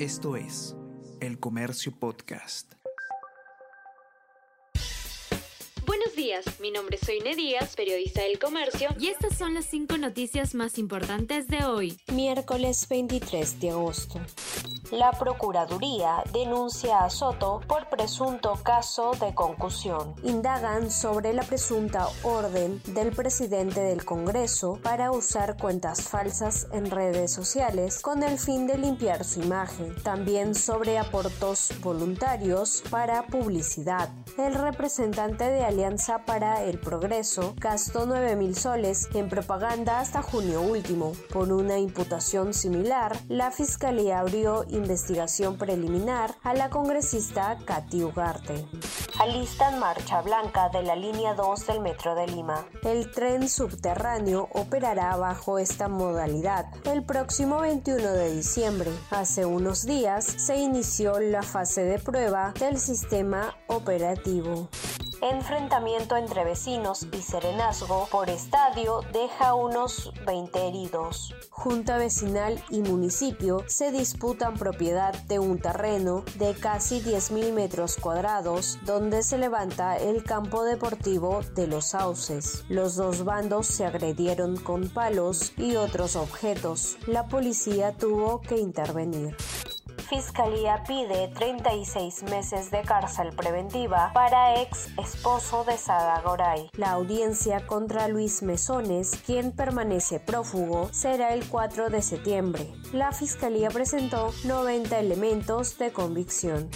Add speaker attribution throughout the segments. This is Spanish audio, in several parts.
Speaker 1: Esto es El Comercio Podcast.
Speaker 2: Buenos días, mi nombre es Soine Díaz, periodista del Comercio,
Speaker 3: y estas son las cinco noticias más importantes de hoy,
Speaker 4: miércoles 23 de agosto. La Procuraduría denuncia a Soto por presunto caso de concusión. Indagan sobre la presunta orden del presidente del Congreso para usar cuentas falsas en redes sociales con el fin de limpiar su imagen. También sobre aportos voluntarios para publicidad. El representante de Alianza para el Progreso gastó 9 mil soles en propaganda hasta junio último. Por una imputación similar, la Fiscalía abrió investigación preliminar a la congresista Katy Ugarte. Alistan marcha blanca de la línea 2 del Metro de Lima. El tren subterráneo operará bajo esta modalidad el próximo 21 de diciembre. Hace unos días se inició la fase de prueba del sistema operativo. Enfrentamiento entre vecinos y serenazgo por estadio deja unos 20 heridos. Junta vecinal y municipio se disputan propiedad de un terreno de casi 10.000 metros cuadrados donde se levanta el campo deportivo de los sauces. Los dos bandos se agredieron con palos y otros objetos. La policía tuvo que intervenir. Fiscalía pide 36 meses de cárcel preventiva para ex esposo de Sada Goray. La audiencia contra Luis Mesones, quien permanece prófugo, será el 4 de septiembre. La Fiscalía presentó 90 elementos de convicción.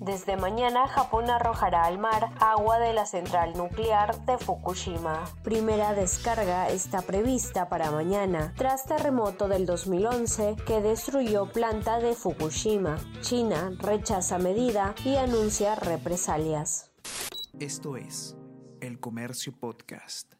Speaker 4: Desde mañana, Japón arrojará al mar agua de la central nuclear de Fukushima. Primera descarga está prevista para mañana, tras terremoto del 2011 que destruyó planta de Fukushima. China rechaza medida y anuncia represalias.
Speaker 1: Esto es El Comercio Podcast.